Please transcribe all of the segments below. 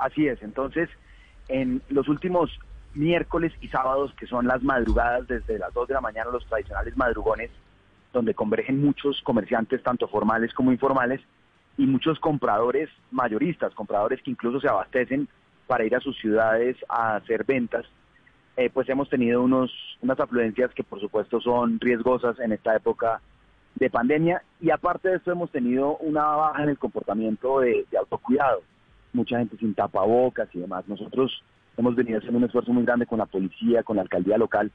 Así es. Entonces, en los últimos miércoles y sábados, que son las madrugadas desde las 2 de la mañana, los tradicionales madrugones, donde convergen muchos comerciantes, tanto formales como informales, y muchos compradores mayoristas, compradores que incluso se abastecen para ir a sus ciudades a hacer ventas, eh, pues hemos tenido unos, unas afluencias que por supuesto son riesgosas en esta época de pandemia y aparte de esto hemos tenido una baja en el comportamiento de, de autocuidado, mucha gente sin tapabocas y demás. Nosotros hemos venido haciendo un esfuerzo muy grande con la policía, con la alcaldía local,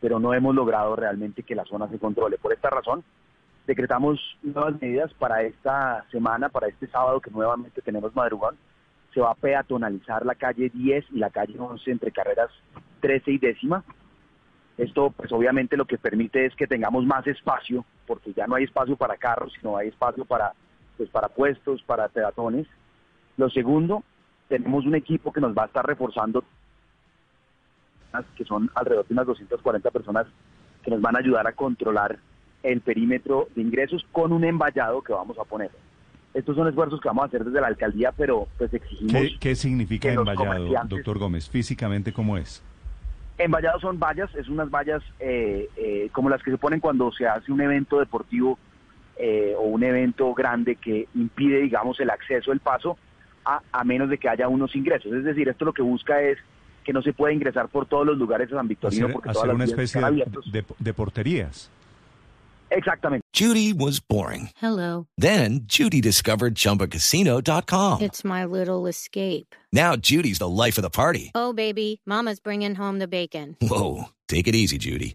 pero no hemos logrado realmente que la zona se controle. Por esta razón, decretamos nuevas medidas para esta semana, para este sábado que nuevamente tenemos madrugón. Se va a peatonalizar la calle 10 y la calle 11 entre carreras 13 y décima. Esto pues obviamente lo que permite es que tengamos más espacio, porque ya no hay espacio para carros, sino hay espacio para, pues, para puestos, para peatones. Lo segundo, tenemos un equipo que nos va a estar reforzando, que son alrededor de unas 240 personas que nos van a ayudar a controlar el perímetro de ingresos con un envallado que vamos a poner. Estos son esfuerzos que vamos a hacer desde la alcaldía, pero pues exigimos... ¿Qué, qué significa que comerciantes- doctor Gómez? Físicamente, ¿cómo es? Envallados son vallas, es unas vallas eh, eh, como las que se ponen cuando se hace un evento deportivo eh, o un evento grande que impide, digamos, el acceso, el paso, a, a menos de que haya unos ingresos. Es decir, esto lo que busca es que no se pueda ingresar por todos los lugares de San Victorino Hacer, porque hacer todas las una especie están de, de- de porterías. Exactamente. Judy was boring. Hello. Then Judy discovered ChumbaCasino.com. It's my little escape. Now Judy's the life of the party. Oh, baby, Mama's bringing home the bacon. Whoa, take it easy, Judy.